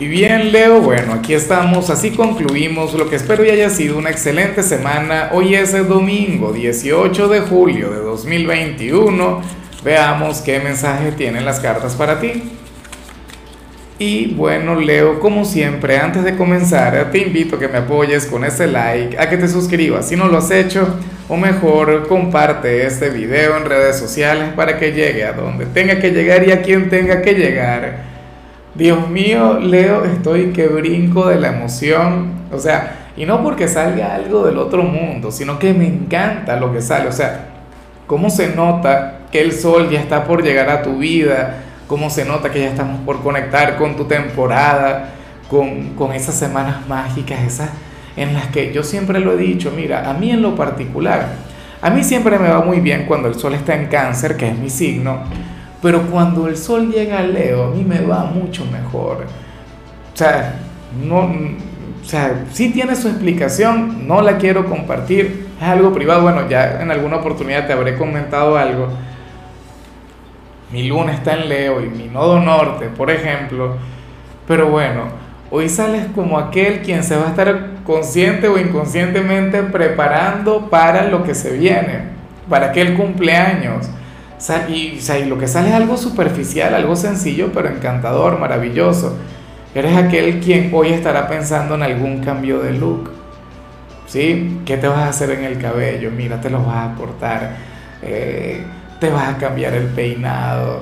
Y bien, Leo, bueno, aquí estamos, así concluimos lo que espero y haya sido una excelente semana. Hoy es el domingo 18 de julio de 2021. Veamos qué mensaje tienen las cartas para ti. Y bueno, Leo, como siempre, antes de comenzar, te invito a que me apoyes con ese like, a que te suscribas si no lo has hecho, o mejor, comparte este video en redes sociales para que llegue a donde tenga que llegar y a quien tenga que llegar. Dios mío, Leo, estoy que brinco de la emoción. O sea, y no porque salga algo del otro mundo, sino que me encanta lo que sale. O sea, cómo se nota que el sol ya está por llegar a tu vida, cómo se nota que ya estamos por conectar con tu temporada, con, con esas semanas mágicas, esas en las que yo siempre lo he dicho, mira, a mí en lo particular, a mí siempre me va muy bien cuando el sol está en cáncer, que es mi signo pero cuando el sol llega a Leo, a mí me va mucho mejor. O sea, no, o sea, sí tiene su explicación, no la quiero compartir, es algo privado. Bueno, ya en alguna oportunidad te habré comentado algo. Mi luna está en Leo y mi nodo norte, por ejemplo. Pero bueno, hoy sales como aquel quien se va a estar consciente o inconscientemente preparando para lo que se viene, para aquel cumpleaños y, lo que sale es algo superficial, algo sencillo, pero encantador, maravilloso. Eres aquel quien hoy estará pensando en algún cambio de look. ¿Sí? ¿Qué te vas a hacer en el cabello? Mira, te lo vas a cortar. Eh, te vas a cambiar el peinado.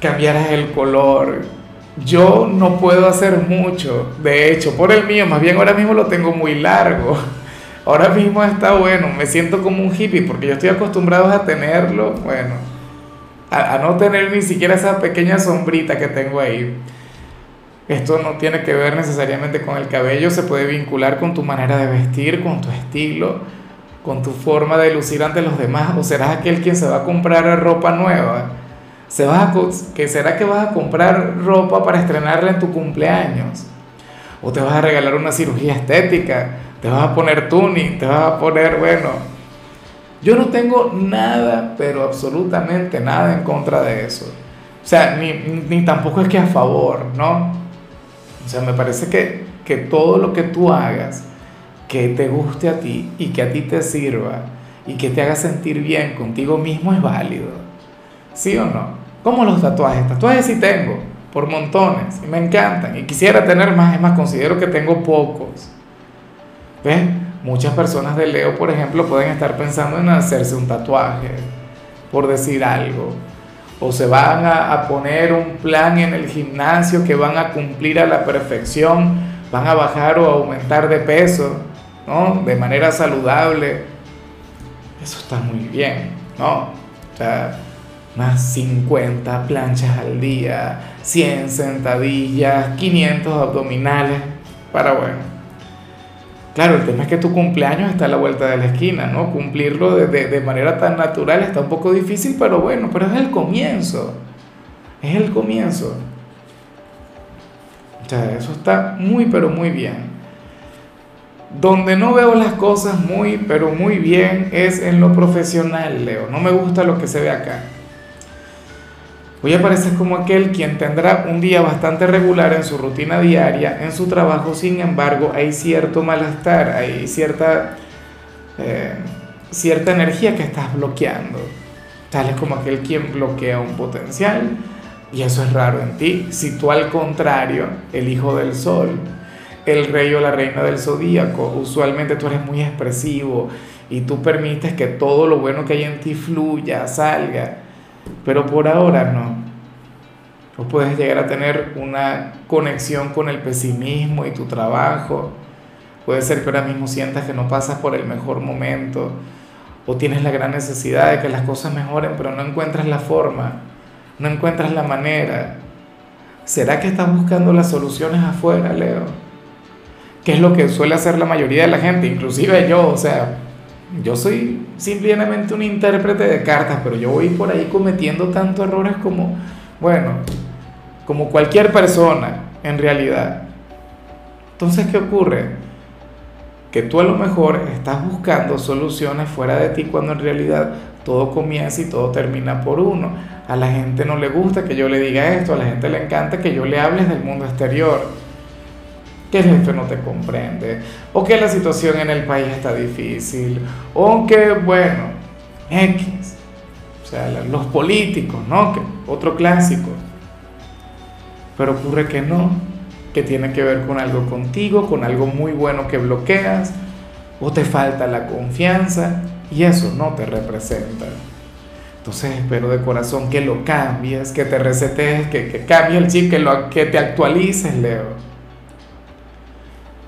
Cambiarás el color. Yo no puedo hacer mucho. De hecho, por el mío, más bien ahora mismo lo tengo muy largo. Ahora mismo está bueno, me siento como un hippie porque yo estoy acostumbrado a tenerlo, bueno, a, no tener ni siquiera esa pequeña sombrita que tengo ahí. Esto no tiene que ver necesariamente con el cabello, se puede vincular con tu manera de vestir, con tu estilo, con tu forma de lucir ante los demás. O serás aquel quien se va a comprar ropa nueva. ¿Se a, que ¿Será que vas a comprar ropa para estrenarla en tu cumpleaños? ¿O te vas a regalar una cirugía estética? Te vas a poner tuning, te vas a poner, bueno, yo no tengo nada, pero absolutamente nada en contra de eso. O sea, ni, ni tampoco es que a favor, ¿no? O sea, me parece que, que todo lo que tú hagas, que te guste a ti y que a ti te sirva y que te haga sentir bien contigo mismo es válido. ¿Sí o no? Como los tatuajes. Tatuajes sí tengo, por montones, y me encantan. Y quisiera tener más, es más, considero que tengo pocos. ¿Ves? Muchas personas de Leo, por ejemplo, pueden estar pensando en hacerse un tatuaje, por decir algo. O se van a, poner un plan en el gimnasio que van a cumplir a la perfección, van a bajar o aumentar de peso, ¿no? De manera saludable. Eso está muy bien, ¿no? O sea, más 50 planchas al día, 100 sentadillas, 500 abdominales, para bueno Claro, el tema es que tu cumpleaños está a la vuelta de la esquina, ¿no? Cumplirlo de, manera tan natural está un poco difícil, pero bueno, pero es el comienzo. Es el comienzo. O sea, eso está muy, pero muy bien. Donde no veo las cosas muy, pero muy bien es en lo profesional, Leo. No me gusta lo que se ve acá. Hoy apareces como aquel quien tendrá un día bastante regular en su rutina diaria, en su trabajo, sin embargo, hay cierto malestar, hay cierta, eh, cierta energía que estás bloqueando. Tal es como aquel quien bloquea un potencial, y eso es raro en ti. Si tú al contrario, el hijo del sol, el rey o la reina del zodíaco, usualmente tú eres muy expresivo y tú permites que todo lo bueno que hay en ti fluya, salga pero por ahora no. O puedes llegar a tener una conexión con el pesimismo y tu trabajo. Puede ser que ahora mismo sientas que no pasas por el mejor momento o tienes la gran necesidad de que las cosas mejoren, pero no encuentras la forma, no encuentras la manera. ¿Será que estás buscando las soluciones afuera, Leo? ¿Qué es lo que suele hacer la mayoría de la gente, inclusive yo, o sea, yo soy simplemente un intérprete de cartas, pero yo voy por ahí cometiendo tantos errores como, bueno, como cualquier persona en realidad. Entonces, ¿qué ocurre? Que tú a lo mejor estás buscando soluciones fuera de ti cuando en realidad todo comienza y todo termina por uno. A la gente no le gusta que yo le diga esto, a la gente le encanta que yo le hable del mundo exterior. Que el jefe no te comprende, o que la situación en el país está difícil, o que, bueno, X. O sea, los políticos, ¿no? Que otro clásico. Pero ocurre que no, que tiene que ver con algo contigo, con algo muy bueno que bloqueas, o te falta la confianza, y eso no te representa. Entonces espero de corazón que lo cambies, que te resetes, que, que cambie el chip, que, lo, que te actualices, Leo.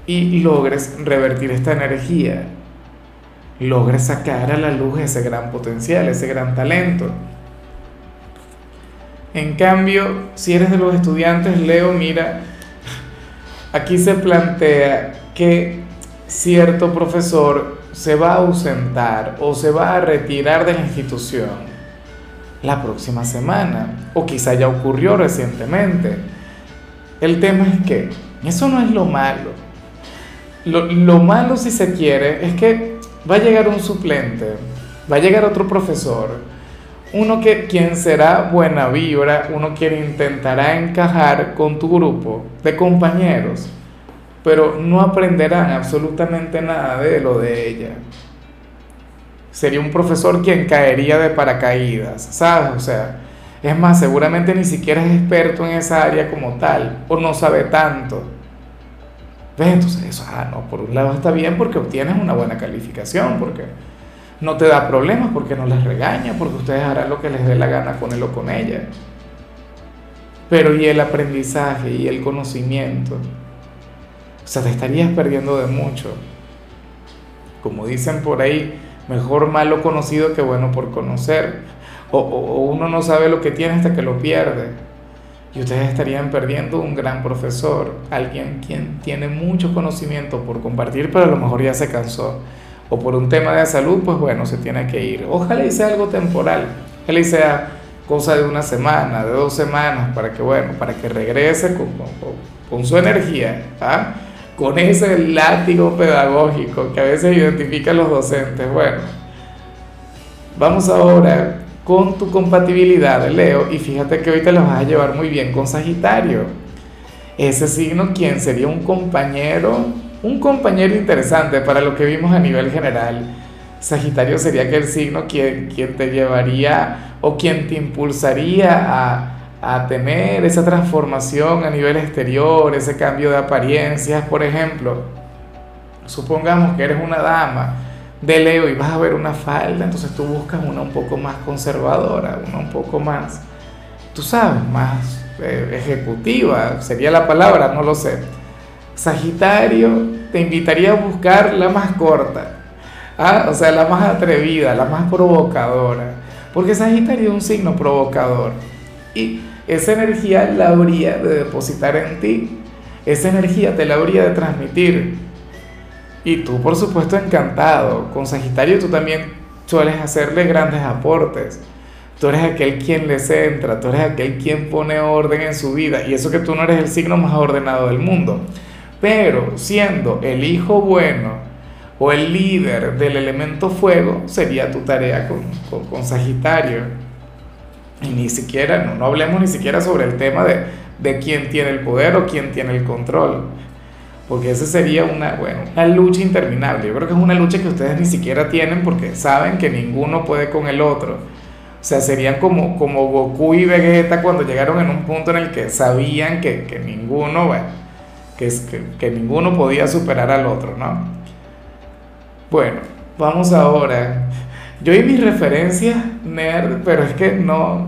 Y logres revertir esta energía. Logres sacar a la luz ese gran potencial, ese gran talento. En cambio, si eres de los estudiantes, Leo, mira, aquí se plantea que cierto profesor se va a ausentar o se va a retirar de la institución la próxima semana, o quizá ya ocurrió recientemente. El tema es que eso no es lo malo. Lo, lo, malo, si se quiere, es que va a llegar un suplente, va a llegar otro profesor, uno que quien será buena vibra, uno quien intentará encajar con tu grupo de compañeros, pero no aprenderán absolutamente nada de lo de ella. Sería un profesor quien caería de paracaídas, ¿sabes? O sea, es más, seguramente ni siquiera es experto en esa área como tal, o no sabe tanto. ¿Ves? Entonces eso, ah, no, por un lado está bien porque obtienes una buena calificación, porque no te da problemas porque no les regaña, porque ustedes harán lo que les dé la gana con él o con ella. Pero y el aprendizaje y el conocimiento, o sea, te estarías perdiendo de mucho. Como dicen por ahí, mejor malo conocido que bueno por conocer. O, o uno no sabe lo que tiene hasta que lo pierde. Y ustedes estarían perdiendo un gran profesor, alguien quien tiene mucho conocimiento por compartir, pero a lo mejor ya se cansó o por un tema de salud, pues bueno, se tiene que ir. Ojalá y sea algo temporal, ojalá y cosa de una semana, de dos semanas, para que, bueno, para que regrese con, con, su energía, ¿ah? con ese látigo pedagógico que a veces identifican los docentes. Bueno, vamos ahora con tu compatibilidad, Leo, y fíjate que hoy te lo vas a llevar muy bien con Sagitario. Ese signo, quien sería un compañero un compañero interesante para lo que vimos a nivel general. Sagitario sería aquel signo quien, quien te llevaría o quien te impulsaría a, a tener esa transformación a nivel exterior, ese cambio de apariencias, por ejemplo. Supongamos que eres una dama de Leo y vas a ver una falda, entonces tú buscas una un poco más conservadora, una un poco más, tú sabes, más eh, ejecutiva, sería la palabra, no lo sé Sagitario, te invitaría a buscar la más corta, ¿ah? o sea, la más atrevida, la más provocadora, porque Sagitario es un signo provocador y esa energía la habría de depositar en ti, esa energía te la habría de transmitir. Y tú, por supuesto, encantado. Con Sagitario tú también sueles hacerle grandes aportes. Tú eres aquel quien le centra, tú eres aquel quien pone orden en su vida. Y eso que tú no eres el signo más ordenado del mundo. Pero siendo el hijo bueno o el líder del elemento fuego, sería tu tarea con, con, Sagitario. Y ni siquiera, no, no, hablemos ni siquiera sobre el tema de, de quién tiene el poder o quién tiene el control. Porque esa sería una, bueno, una lucha interminable. Yo creo que es una lucha que ustedes ni siquiera tienen porque saben que ninguno puede con el otro. O sea, serían como, como Goku y Vegeta cuando llegaron en un punto en el que sabían que, que ninguno, bueno, que, es, que, ninguno podía superar al otro, ¿no? Bueno, vamos ahora. Yo y mis referencias nerd, pero es que no,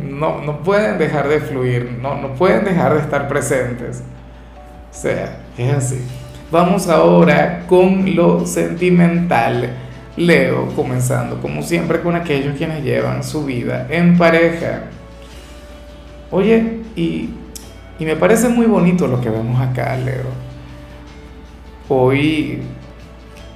no, no pueden dejar de fluir, no, no pueden dejar de estar presentes. O sea, es así. Vamos ahora con lo sentimental. Leo, comenzando como siempre con aquellos quienes llevan su vida en pareja. Oye, y y me parece muy bonito lo que vemos acá, Leo. Hoy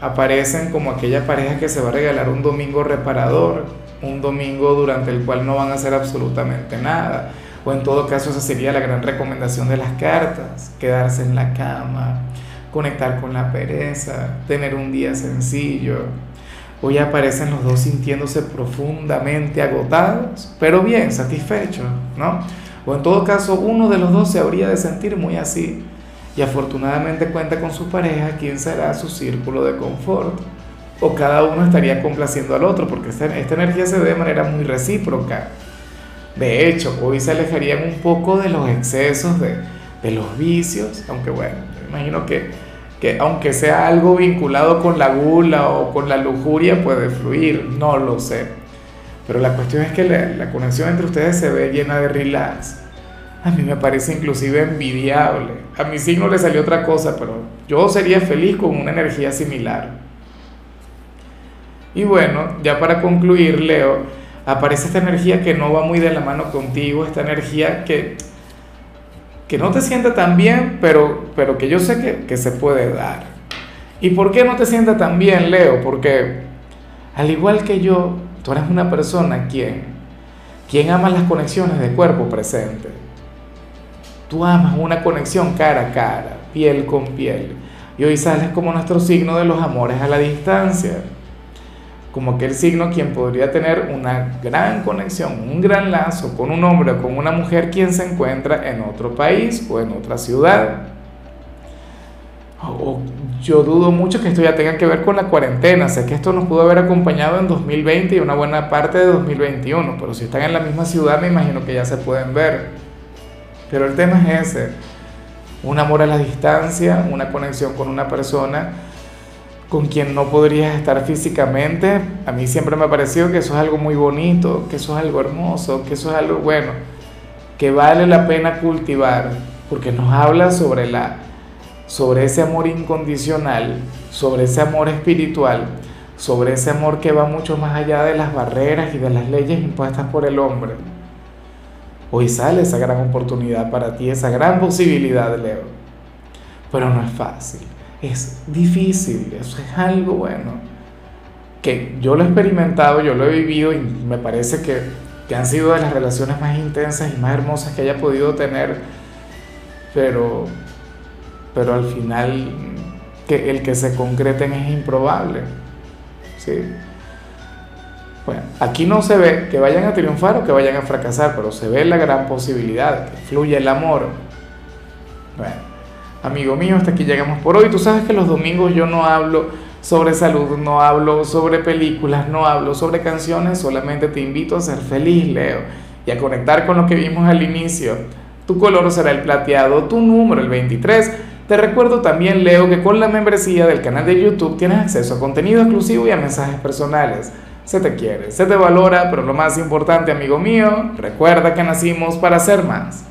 aparecen como aquella pareja que se va a regalar un domingo reparador, un domingo durante el cual no van a hacer absolutamente nada. O en todo caso esa sería la gran recomendación de las cartas, quedarse en la cama, conectar con la pereza, tener un día sencillo. Hoy aparecen los dos sintiéndose profundamente agotados, pero bien, satisfechos, ¿no? O en todo caso, uno de los dos se habría de sentir muy así y afortunadamente cuenta con su pareja, quien será su círculo de confort. O cada uno estaría complaciendo al otro, porque esta, esta energía se ve de manera muy recíproca. De hecho, hoy se alejarían un poco de los excesos, de, los vicios, aunque bueno, me imagino que, que aunque sea algo vinculado con la gula o con la lujuria, puede fluir, no lo sé. Pero la cuestión es que la, la conexión entre ustedes se ve llena de relax a mí me parece inclusive envidiable. A mi signo le salió otra cosa, pero yo sería feliz con una energía similar. Y bueno, ya para concluir, Leo, aparece esta energía que no va muy de la mano contigo, esta energía que, que no te sienta tan bien, pero, pero que yo sé que, que se puede dar. ¿Y por qué no te sienta tan bien, Leo? Porque al igual que yo, tú eres una persona quien, quien ama las conexiones de cuerpo presente Tú amas una conexión cara a cara, piel con piel. Y hoy sales como nuestro signo de los amores a la distancia. Como aquel signo quien podría tener una gran conexión, un gran lazo con un hombre o con una mujer quien se encuentra en otro país o en otra ciudad. O yo dudo mucho que esto ya tenga que ver con la cuarentena. Sé que esto nos pudo haber acompañado en 2020 y una buena parte de 2021, pero si están en la misma ciudad me imagino que ya se pueden ver. Pero el tema es ese, un amor a la distancia, una conexión con una persona con quien no podrías estar físicamente. A mí siempre me ha parecido que eso es algo muy bonito, que eso es algo hermoso, que eso es algo bueno, que vale la pena cultivar, porque nos habla sobre, la, sobre ese amor incondicional, sobre ese amor espiritual, sobre ese amor que va mucho más allá de las barreras y de las leyes impuestas por el hombre. Hoy sale esa gran oportunidad para ti, esa gran posibilidad, Leo. Pero no es fácil, es difícil, eso es algo bueno. Que yo lo he experimentado, yo lo he vivido y me parece que, que han sido de las relaciones más intensas y más hermosas que haya podido tener. Pero, pero al final que el que se concreten es improbable. ¿sí? Bueno, aquí no se ve que vayan a triunfar o que vayan a fracasar, pero se ve la gran posibilidad, que fluye el amor. Bueno, amigo mío, hasta aquí llegamos por hoy. Tú sabes que los domingos yo no hablo sobre salud, no hablo sobre películas, no hablo sobre canciones, solamente te invito a ser feliz, Leo, y a conectar con lo que vimos al inicio. Tu color será el plateado, tu número el 23. Te recuerdo también, Leo, que con la membresía del canal de YouTube tienes acceso a contenido exclusivo y a mensajes personales se te quiere, se te valora, pero lo más importante, amigo mío, recuerda que nacimos para ser más.